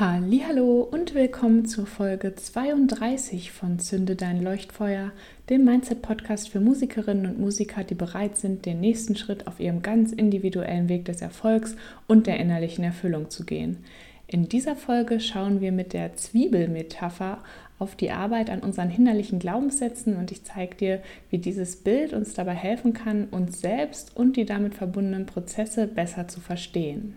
Hallo und willkommen zur Folge 32 von Zünde dein Leuchtfeuer, dem Mindset Podcast für Musikerinnen und Musiker, die bereit sind, den nächsten Schritt auf ihrem ganz individuellen Weg des Erfolgs und der innerlichen Erfüllung zu gehen. In dieser Folge schauen wir mit der Zwiebelmetapher auf die Arbeit an unseren hinderlichen Glaubenssätzen und ich zeige dir, wie dieses Bild uns dabei helfen kann, uns selbst und die damit verbundenen Prozesse besser zu verstehen.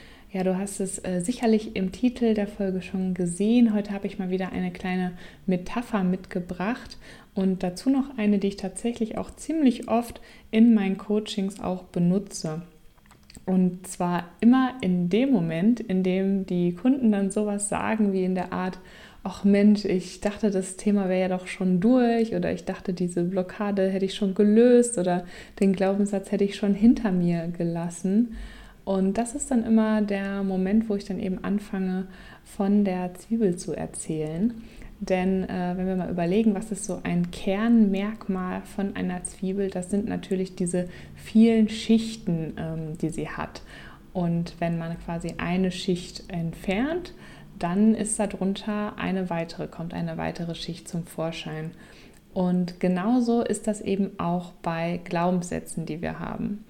Ja, du hast es äh, sicherlich im Titel der Folge schon gesehen. Heute habe ich mal wieder eine kleine Metapher mitgebracht und dazu noch eine, die ich tatsächlich auch ziemlich oft in meinen Coachings auch benutze. Und zwar immer in dem Moment, in dem die Kunden dann sowas sagen wie in der Art, ach Mensch, ich dachte, das Thema wäre ja doch schon durch oder ich dachte, diese Blockade hätte ich schon gelöst oder den Glaubenssatz hätte ich schon hinter mir gelassen. Und das ist dann immer der Moment, wo ich dann eben anfange, von der Zwiebel zu erzählen. Denn äh, wenn wir mal überlegen, was ist so ein Kernmerkmal von einer Zwiebel, das sind natürlich diese vielen Schichten, ähm, die sie hat. Und wenn man quasi eine Schicht entfernt, dann ist darunter eine weitere, kommt eine weitere Schicht zum Vorschein. Und genauso ist das eben auch bei Glaubenssätzen, die wir haben.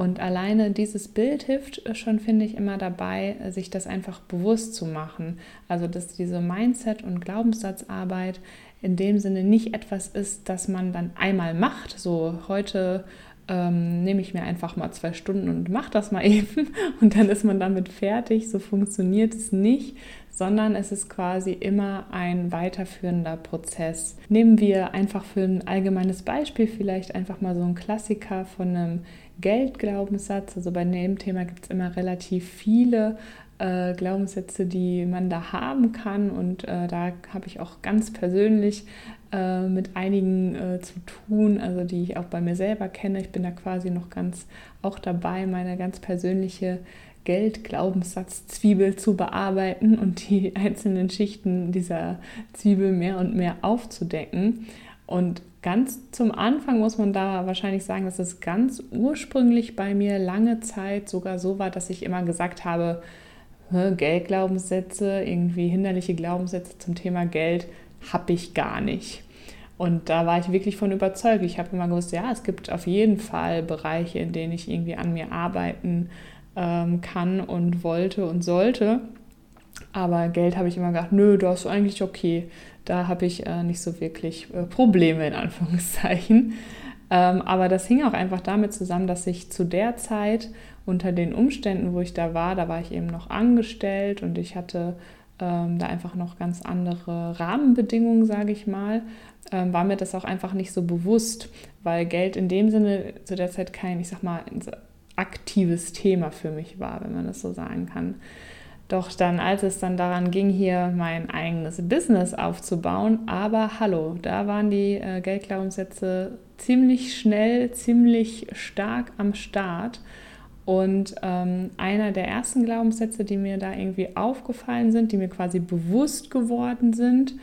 Und alleine dieses Bild hilft schon, finde ich, immer dabei, sich das einfach bewusst zu machen. Also, dass diese Mindset- und Glaubenssatzarbeit in dem Sinne nicht etwas ist, das man dann einmal macht. So, heute ähm, nehme ich mir einfach mal zwei Stunden und mache das mal eben und dann ist man damit fertig. So funktioniert es nicht, sondern es ist quasi immer ein weiterführender Prozess. Nehmen wir einfach für ein allgemeines Beispiel vielleicht einfach mal so einen Klassiker von einem Geldglaubenssatz. Also bei dem Thema gibt es immer relativ viele äh, Glaubenssätze, die man da haben kann. Und äh, da habe ich auch ganz persönlich äh, mit einigen äh, zu tun, also die ich auch bei mir selber kenne. Ich bin da quasi noch ganz auch dabei, meine ganz persönliche Geldglaubenssatz-Zwiebel zu bearbeiten und die einzelnen Schichten dieser Zwiebel mehr und mehr aufzudecken. Und ganz zum Anfang muss man da wahrscheinlich sagen, dass es ganz ursprünglich bei mir lange Zeit sogar so war, dass ich immer gesagt habe, Geldglaubenssätze, irgendwie hinderliche Glaubenssätze zum Thema Geld habe ich gar nicht. Und da war ich wirklich von überzeugt. Ich habe immer gewusst, ja, es gibt auf jeden Fall Bereiche, in denen ich irgendwie an mir arbeiten ähm, kann und wollte und sollte. Aber Geld habe ich immer gedacht, nö, das ist eigentlich okay. Da habe ich äh, nicht so wirklich äh, Probleme in Anführungszeichen. Ähm, aber das hing auch einfach damit zusammen, dass ich zu der Zeit unter den Umständen, wo ich da war, da war ich eben noch angestellt und ich hatte ähm, da einfach noch ganz andere Rahmenbedingungen, sage ich mal, ähm, war mir das auch einfach nicht so bewusst, weil Geld in dem Sinne zu der Zeit kein, ich sag mal, aktives Thema für mich war, wenn man das so sagen kann. Doch dann, als es dann daran ging, hier mein eigenes Business aufzubauen, aber hallo, da waren die äh, Geldglaubenssätze ziemlich schnell, ziemlich stark am Start. Und ähm, einer der ersten Glaubenssätze, die mir da irgendwie aufgefallen sind, die mir quasi bewusst geworden sind,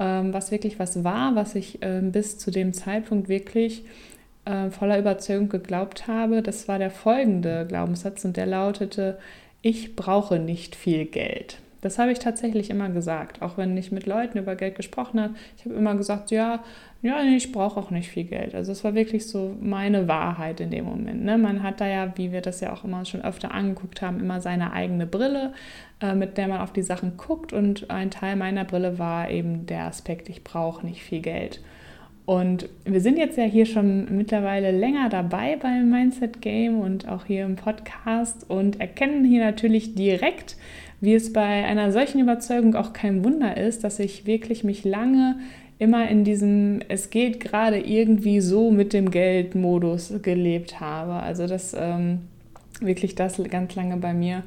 ähm, was wirklich was war, was ich äh, bis zu dem Zeitpunkt wirklich äh, voller Überzeugung geglaubt habe, das war der folgende Glaubenssatz und der lautete, ich brauche nicht viel Geld. Das habe ich tatsächlich immer gesagt, auch wenn ich mit Leuten über Geld gesprochen habe. Ich habe immer gesagt, ja, ja, ich brauche auch nicht viel Geld. Also es war wirklich so meine Wahrheit in dem Moment. Ne? Man hat da ja, wie wir das ja auch immer schon öfter angeguckt haben, immer seine eigene Brille, äh, mit der man auf die Sachen guckt. Und ein Teil meiner Brille war eben der Aspekt, ich brauche nicht viel Geld. Und wir sind jetzt ja hier schon mittlerweile länger dabei beim Mindset Game und auch hier im Podcast und erkennen hier natürlich direkt, wie es bei einer solchen Überzeugung auch kein Wunder ist, dass ich wirklich mich lange immer in diesem Es geht gerade irgendwie so mit dem Geld-Modus gelebt habe. Also dass ähm, wirklich das ganz lange bei mir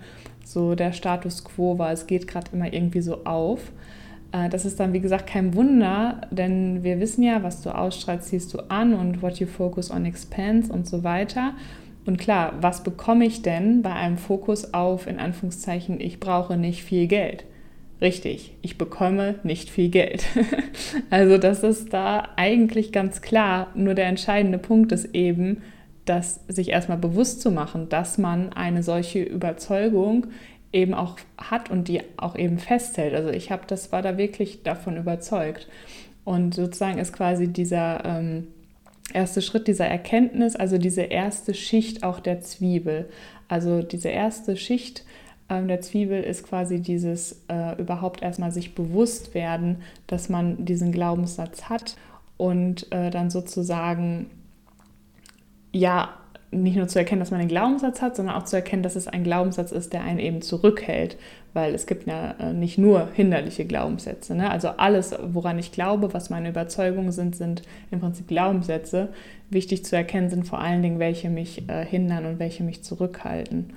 so der Status quo war. Es geht gerade immer irgendwie so auf. Äh, das ist dann, wie gesagt, kein Wunder, denn wir wissen ja, was du ausstrahlst, ziehst du an und what you focus on expands und so weiter. Und klar, was bekomme ich denn bei einem Fokus auf, in Anführungszeichen, ich brauche nicht viel Geld? Richtig, ich bekomme nicht viel Geld. also das ist da eigentlich ganz klar. Nur der entscheidende Punkt ist eben, dass sich erstmal bewusst zu machen, dass man eine solche Überzeugung eben auch hat und die auch eben festhält. Also ich habe das war da wirklich davon überzeugt. Und sozusagen ist quasi dieser ähm, erste Schritt dieser Erkenntnis, also diese erste Schicht auch der Zwiebel. Also diese erste Schicht ähm, der Zwiebel ist quasi dieses äh, überhaupt erstmal sich bewusst werden, dass man diesen Glaubenssatz hat und äh, dann sozusagen ja nicht nur zu erkennen, dass man einen Glaubenssatz hat, sondern auch zu erkennen, dass es ein Glaubenssatz ist, der einen eben zurückhält. Weil es gibt ja äh, nicht nur hinderliche Glaubenssätze. Ne? Also alles, woran ich glaube, was meine Überzeugungen sind, sind im Prinzip Glaubenssätze. Wichtig zu erkennen sind vor allen Dingen, welche mich äh, hindern und welche mich zurückhalten.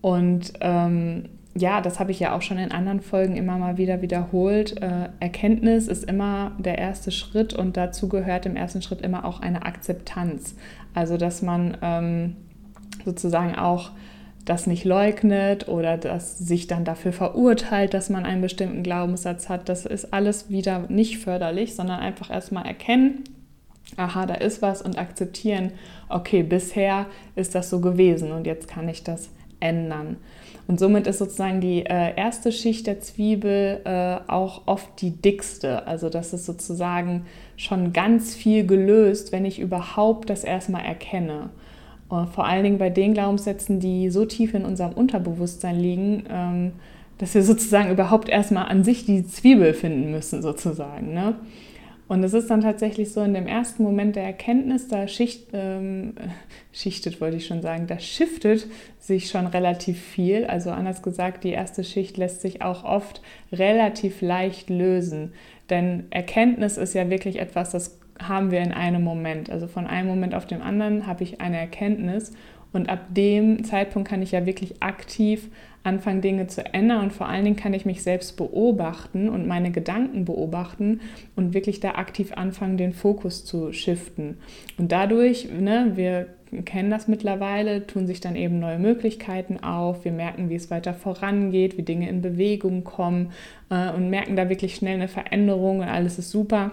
Und ähm, ja, das habe ich ja auch schon in anderen Folgen immer mal wieder wiederholt. Äh, Erkenntnis ist immer der erste Schritt und dazu gehört im ersten Schritt immer auch eine Akzeptanz. Also, dass man ähm, sozusagen auch das nicht leugnet oder dass sich dann dafür verurteilt, dass man einen bestimmten Glaubenssatz hat. Das ist alles wieder nicht förderlich, sondern einfach erstmal erkennen, aha, da ist was und akzeptieren, okay, bisher ist das so gewesen und jetzt kann ich das ändern. Und somit ist sozusagen die äh, erste Schicht der Zwiebel äh, auch oft die dickste. Also das ist sozusagen schon ganz viel gelöst, wenn ich überhaupt das erstmal erkenne. Und vor allen Dingen bei den Glaubenssätzen, die so tief in unserem Unterbewusstsein liegen, ähm, dass wir sozusagen überhaupt erstmal an sich die Zwiebel finden müssen, sozusagen. Ne? Und es ist dann tatsächlich so in dem ersten Moment der Erkenntnis, da schicht, ähm, schichtet, wollte ich schon sagen, da shiftet sich schon relativ viel. Also anders gesagt, die erste Schicht lässt sich auch oft relativ leicht lösen. Denn Erkenntnis ist ja wirklich etwas, das haben wir in einem Moment. Also von einem Moment auf den anderen habe ich eine Erkenntnis und ab dem Zeitpunkt kann ich ja wirklich aktiv anfangen, Dinge zu ändern und vor allen Dingen kann ich mich selbst beobachten und meine Gedanken beobachten und wirklich da aktiv anfangen, den Fokus zu shiften. Und dadurch, ne, wir kennen das mittlerweile, tun sich dann eben neue Möglichkeiten auf. Wir merken, wie es weiter vorangeht, wie Dinge in Bewegung kommen äh, und merken da wirklich schnell eine Veränderung und alles ist super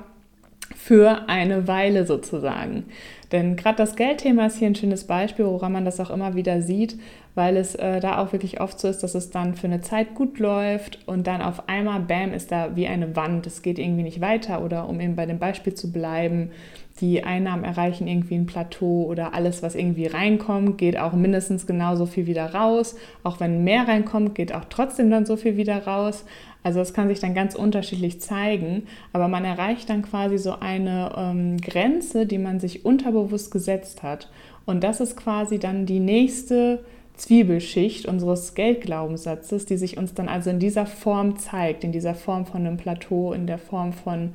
für eine Weile sozusagen. Denn gerade das Geldthema ist hier ein schönes Beispiel, woran man das auch immer wieder sieht, weil es äh, da auch wirklich oft so ist, dass es dann für eine Zeit gut läuft und dann auf einmal, bam, ist da wie eine Wand, es geht irgendwie nicht weiter oder um eben bei dem Beispiel zu bleiben, die Einnahmen erreichen irgendwie ein Plateau oder alles, was irgendwie reinkommt, geht auch mindestens genauso viel wieder raus. Auch wenn mehr reinkommt, geht auch trotzdem dann so viel wieder raus. Also es kann sich dann ganz unterschiedlich zeigen, aber man erreicht dann quasi so eine ähm, Grenze, die man sich unterbewusst gesetzt hat. Und das ist quasi dann die nächste Zwiebelschicht unseres Geldglaubenssatzes, die sich uns dann also in dieser Form zeigt, in dieser Form von einem Plateau, in der Form von,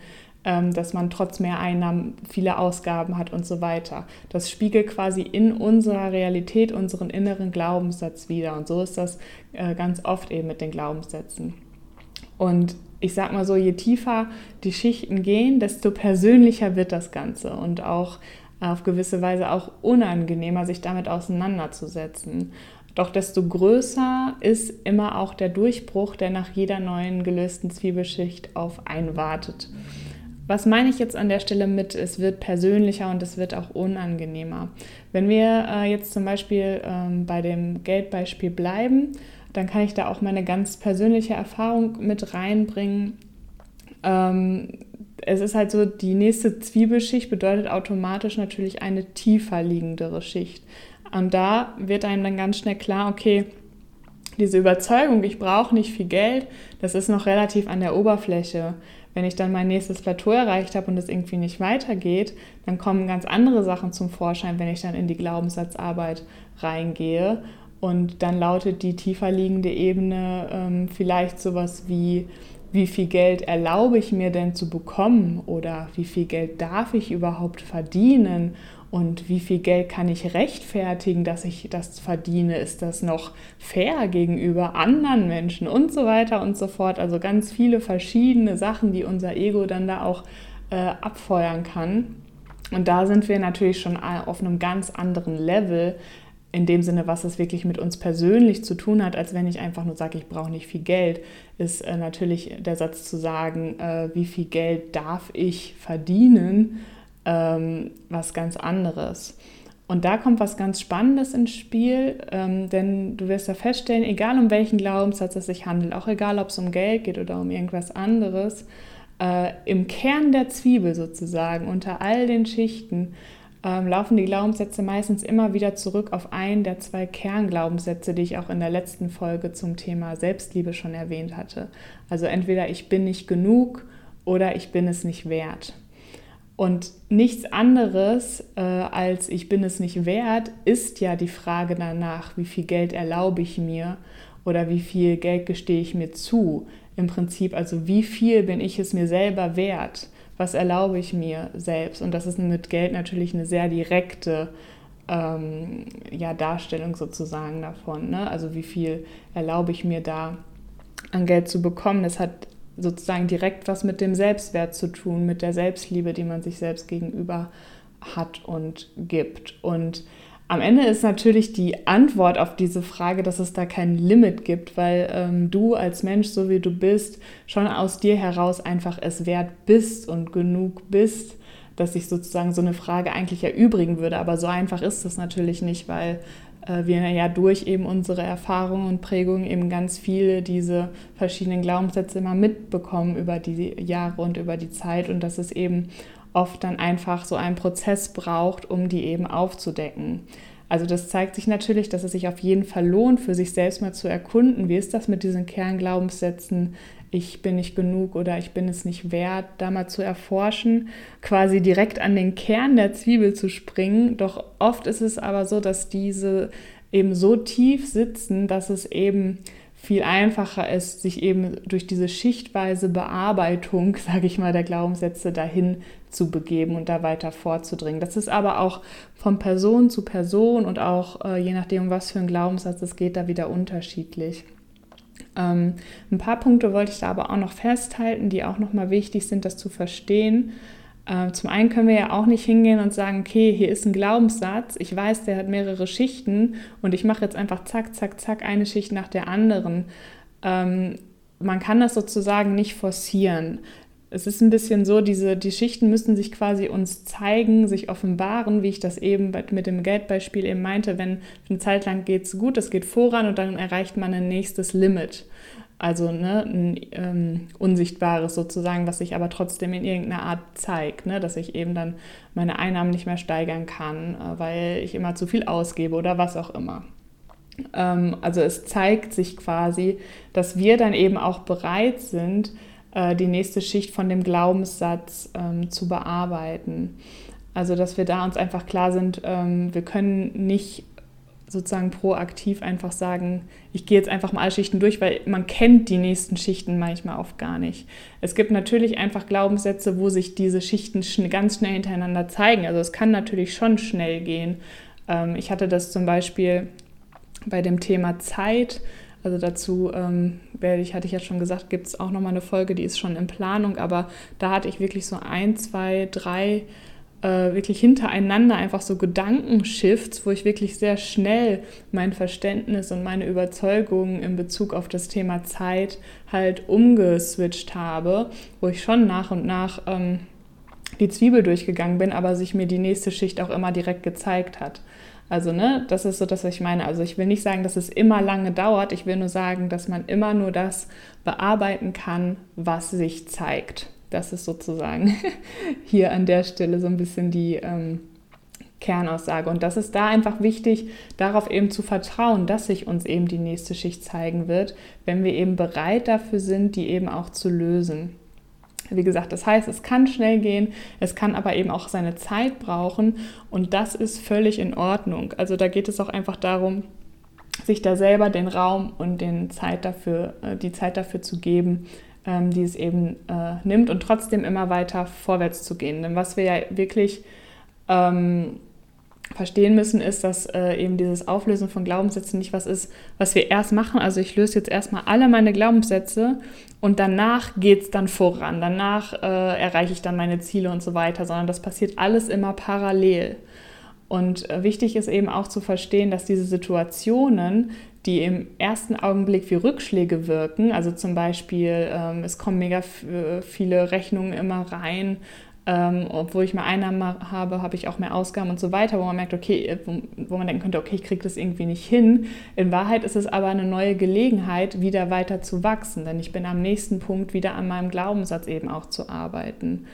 dass man trotz mehr Einnahmen viele Ausgaben hat und so weiter. Das spiegelt quasi in unserer Realität unseren inneren Glaubenssatz wieder. Und so ist das äh, ganz oft eben mit den Glaubenssätzen. Und ich sag mal so, je tiefer die Schichten gehen, desto persönlicher wird das Ganze und auch auf gewisse Weise auch unangenehmer, sich damit auseinanderzusetzen. Doch desto größer ist immer auch der Durchbruch, der nach jeder neuen gelösten Zwiebelschicht auf einen wartet. Was meine ich jetzt an der Stelle mit, es wird persönlicher und es wird auch unangenehmer? Wenn wir äh, jetzt zum Beispiel ähm, bei dem Geldbeispiel bleiben, dann kann ich da auch meine ganz persönliche Erfahrung mit reinbringen. Ähm, es ist halt so, die nächste Zwiebelschicht bedeutet automatisch natürlich eine tiefer liegendere Schicht. Und da wird einem dann ganz schnell klar, okay, diese Überzeugung, ich brauche nicht viel Geld, das ist noch relativ an der Oberfläche. Wenn ich dann mein nächstes Plateau erreicht habe und es irgendwie nicht weitergeht, dann kommen ganz andere Sachen zum Vorschein, wenn ich dann in die Glaubenssatzarbeit reingehe. Und dann lautet die tiefer liegende Ebene ähm, vielleicht sowas wie, wie viel Geld erlaube ich mir denn zu bekommen oder wie viel Geld darf ich überhaupt verdienen und wie viel Geld kann ich rechtfertigen, dass ich das verdiene? Ist das noch fair gegenüber anderen Menschen und so weiter und so fort? Also ganz viele verschiedene Sachen, die unser Ego dann da auch äh, abfeuern kann. Und da sind wir natürlich schon auf einem ganz anderen Level, in dem Sinne, was es wirklich mit uns persönlich zu tun hat, als wenn ich einfach nur sage, ich brauche nicht viel Geld, ist äh, natürlich der Satz zu sagen, äh, wie viel Geld darf ich verdienen ähm, was ganz anderes. Und da kommt was ganz Spannendes ins Spiel, ähm, denn du wirst ja feststellen, egal um welchen Glaubenssatz es sich handelt, auch egal ob es um Geld geht oder um irgendwas anderes, äh, im Kern der Zwiebel sozusagen, unter all den Schichten, ähm, laufen die Glaubenssätze meistens immer wieder zurück auf einen der zwei Kernglaubenssätze, die ich auch in der letzten Folge zum Thema Selbstliebe schon erwähnt hatte. Also entweder ich bin nicht genug oder ich bin es nicht wert. Und nichts anderes äh, als ich bin es nicht wert, ist ja die Frage danach, wie viel Geld erlaube ich mir oder wie viel Geld gestehe ich mir zu. Im Prinzip, also wie viel bin ich es mir selber wert? Was erlaube ich mir selbst? Und das ist mit Geld natürlich eine sehr direkte ähm, ja, Darstellung sozusagen davon. Ne? Also wie viel erlaube ich mir da an Geld zu bekommen? Das hat sozusagen direkt was mit dem Selbstwert zu tun, mit der Selbstliebe, die man sich selbst gegenüber hat und gibt. Und am Ende ist natürlich die Antwort auf diese Frage, dass es da kein Limit gibt, weil ähm, du als Mensch, so wie du bist, schon aus dir heraus einfach es wert bist und genug bist, dass sich sozusagen so eine Frage eigentlich erübrigen würde. Aber so einfach ist es natürlich nicht, weil äh, wir ja durch eben unsere Erfahrungen und Prägungen eben ganz viele diese verschiedenen Glaubenssätze immer mitbekommen über die Jahre und über die Zeit und dass es eben oft dann einfach so einen Prozess braucht, um die eben aufzudecken. Also das zeigt sich natürlich, dass es sich auf jeden Fall lohnt, für sich selbst mal zu erkunden, wie ist das mit diesen Kernglaubenssätzen, ich bin nicht genug oder ich bin es nicht wert, da mal zu erforschen, quasi direkt an den Kern der Zwiebel zu springen. Doch oft ist es aber so, dass diese eben so tief sitzen, dass es eben viel einfacher ist, sich eben durch diese schichtweise Bearbeitung, sage ich mal, der Glaubenssätze dahin zu begeben und da weiter vorzudringen. Das ist aber auch von Person zu Person und auch äh, je nachdem, was für ein Glaubenssatz es geht, da wieder unterschiedlich. Ähm, ein paar Punkte wollte ich da aber auch noch festhalten, die auch nochmal wichtig sind, das zu verstehen. Ähm, zum einen können wir ja auch nicht hingehen und sagen, okay, hier ist ein Glaubenssatz, ich weiß, der hat mehrere Schichten und ich mache jetzt einfach zack, zack, zack eine Schicht nach der anderen. Ähm, man kann das sozusagen nicht forcieren es ist ein bisschen so, diese, die Schichten müssen sich quasi uns zeigen, sich offenbaren, wie ich das eben mit dem Geldbeispiel eben meinte, wenn eine Zeit lang geht es gut, es geht voran und dann erreicht man ein nächstes Limit. Also ne, ein ähm, unsichtbares sozusagen, was sich aber trotzdem in irgendeiner Art zeigt, ne, dass ich eben dann meine Einnahmen nicht mehr steigern kann, äh, weil ich immer zu viel ausgebe oder was auch immer. Ähm, also es zeigt sich quasi, dass wir dann eben auch bereit sind, äh, die nächste Schicht von dem Glaubenssatz ähm, zu bearbeiten. Also dass wir da uns einfach klar sind, ähm, wir können nicht sozusagen proaktiv einfach sagen, ich gehe jetzt einfach mal alle Schichten durch, weil man kennt die nächsten Schichten manchmal oft gar nicht. Es gibt natürlich einfach Glaubenssätze, wo sich diese Schichten ganz schnell hintereinander zeigen. Also es kann natürlich schon schnell gehen. Ähm, ich hatte das zum Beispiel bei dem Thema Zeit. Also dazu ähm, werde ich, hatte ich ja schon gesagt, gibt es auch nochmal eine Folge, die ist schon in Planung, aber da hatte ich wirklich so ein, zwei, drei äh, wirklich hintereinander einfach so Gedankenshifts, wo ich wirklich sehr schnell mein Verständnis und meine Überzeugungen in Bezug auf das Thema Zeit halt umgeswitcht habe, wo ich schon nach und nach ähm, die Zwiebel durchgegangen bin, aber sich mir die nächste Schicht auch immer direkt gezeigt hat. Also, ne, das ist so das, was ich meine. Also, ich will nicht sagen, dass es immer lange dauert. Ich will nur sagen, dass man immer nur das bearbeiten kann, was sich zeigt. Das ist sozusagen hier an der Stelle so ein bisschen die ähm, Kernaussage. Und das ist da einfach wichtig, darauf eben zu vertrauen, dass sich uns eben die nächste Schicht zeigen wird, wenn wir eben bereit dafür sind, die eben auch zu lösen. Wie gesagt, das heißt, es kann schnell gehen, es kann aber eben auch seine Zeit brauchen und das ist völlig in Ordnung. Also da geht es auch einfach darum, sich da selber den Raum und den Zeit dafür, äh, die Zeit dafür zu geben, ähm, die es eben äh, nimmt und trotzdem immer weiter vorwärts zu gehen. Denn was wir ja wirklich ähm, verstehen müssen, ist, dass äh, eben dieses Auflösen von Glaubenssätzen nicht was ist, was wir erst machen. Also ich löse jetzt erstmal alle meine Glaubenssätze und danach geht es dann voran. Danach äh, erreiche ich dann meine Ziele und so weiter, sondern das passiert alles immer parallel. Und äh, wichtig ist eben auch zu verstehen, dass diese Situationen, die im ersten Augenblick wie Rückschläge wirken, also zum Beispiel, ähm, es kommen mega äh, viele Rechnungen immer rein, ähm, obwohl ich mehr Einnahmen habe, habe ich auch mehr Ausgaben und so weiter, wo man merkt, okay, äh, wo, wo man denken könnte, okay, ich kriege das irgendwie nicht hin. In Wahrheit ist es aber eine neue Gelegenheit, wieder weiter zu wachsen, denn ich bin am nächsten Punkt wieder an meinem Glaubenssatz eben auch zu arbeiten.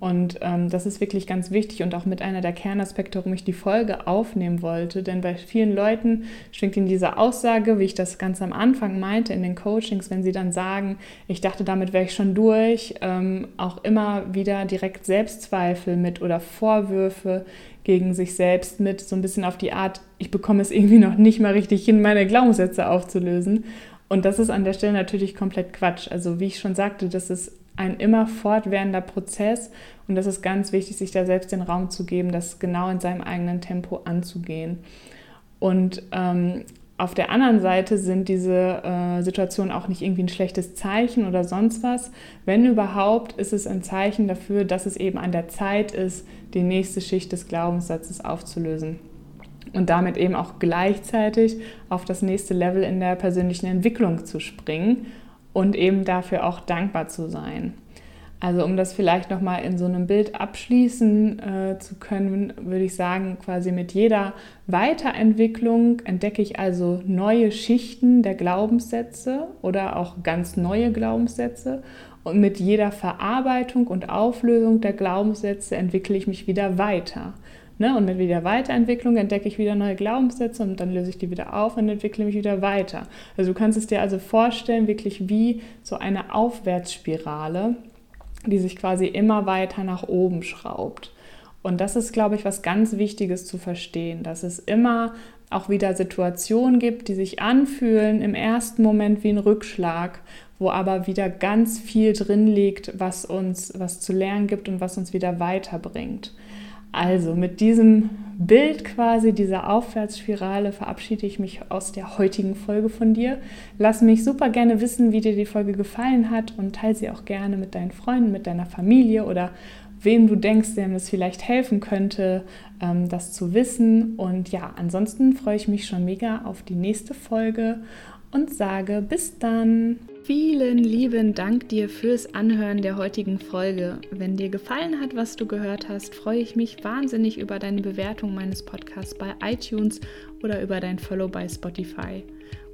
Und ähm, das ist wirklich ganz wichtig und auch mit einer der Kernaspekte, warum ich die Folge aufnehmen wollte. Denn bei vielen Leuten schwingt in diese Aussage, wie ich das ganz am Anfang meinte in den Coachings, wenn sie dann sagen, ich dachte, damit wäre ich schon durch, ähm, auch immer wieder direkt Selbstzweifel mit oder Vorwürfe gegen sich selbst mit, so ein bisschen auf die Art, ich bekomme es irgendwie noch nicht mal richtig hin, meine Glaubenssätze aufzulösen. Und das ist an der Stelle natürlich komplett Quatsch. Also wie ich schon sagte, das ist ein immer fortwährender Prozess und das ist ganz wichtig, sich da selbst den Raum zu geben, das genau in seinem eigenen Tempo anzugehen. Und ähm, auf der anderen Seite sind diese äh, Situationen auch nicht irgendwie ein schlechtes Zeichen oder sonst was. Wenn überhaupt, ist es ein Zeichen dafür, dass es eben an der Zeit ist, die nächste Schicht des Glaubenssatzes aufzulösen. Und damit eben auch gleichzeitig auf das nächste Level in der persönlichen Entwicklung zu springen und eben dafür auch dankbar zu sein. Also um das vielleicht nochmal in so einem Bild abschließen äh, zu können, würde ich sagen, quasi mit jeder Weiterentwicklung entdecke ich also neue Schichten der Glaubenssätze oder auch ganz neue Glaubenssätze. Und mit jeder Verarbeitung und Auflösung der Glaubenssätze entwickle ich mich wieder weiter. Ne? Und mit wieder Weiterentwicklung entdecke ich wieder neue Glaubenssätze und dann löse ich die wieder auf und entwickle mich wieder weiter. Also du kannst es dir also vorstellen, wirklich wie so eine Aufwärtsspirale, die sich quasi immer weiter nach oben schraubt. Und das ist, glaube ich, was ganz Wichtiges zu verstehen, dass es immer auch wieder Situationen gibt, die sich anfühlen im ersten Moment wie ein Rückschlag, wo aber wieder ganz viel drin liegt, was uns was zu lernen gibt und was uns wieder weiterbringt. Also mit diesem Bild quasi, dieser Aufwärtsspirale, verabschiede ich mich aus der heutigen Folge von dir. Lass mich super gerne wissen, wie dir die Folge gefallen hat und teile sie auch gerne mit deinen Freunden, mit deiner Familie oder wem du denkst, dem es vielleicht helfen könnte, ähm, das zu wissen. Und ja, ansonsten freue ich mich schon mega auf die nächste Folge und sage bis dann. Vielen lieben Dank dir fürs Anhören der heutigen Folge. Wenn dir gefallen hat, was du gehört hast, freue ich mich wahnsinnig über deine Bewertung meines Podcasts bei iTunes oder über dein Follow bei Spotify.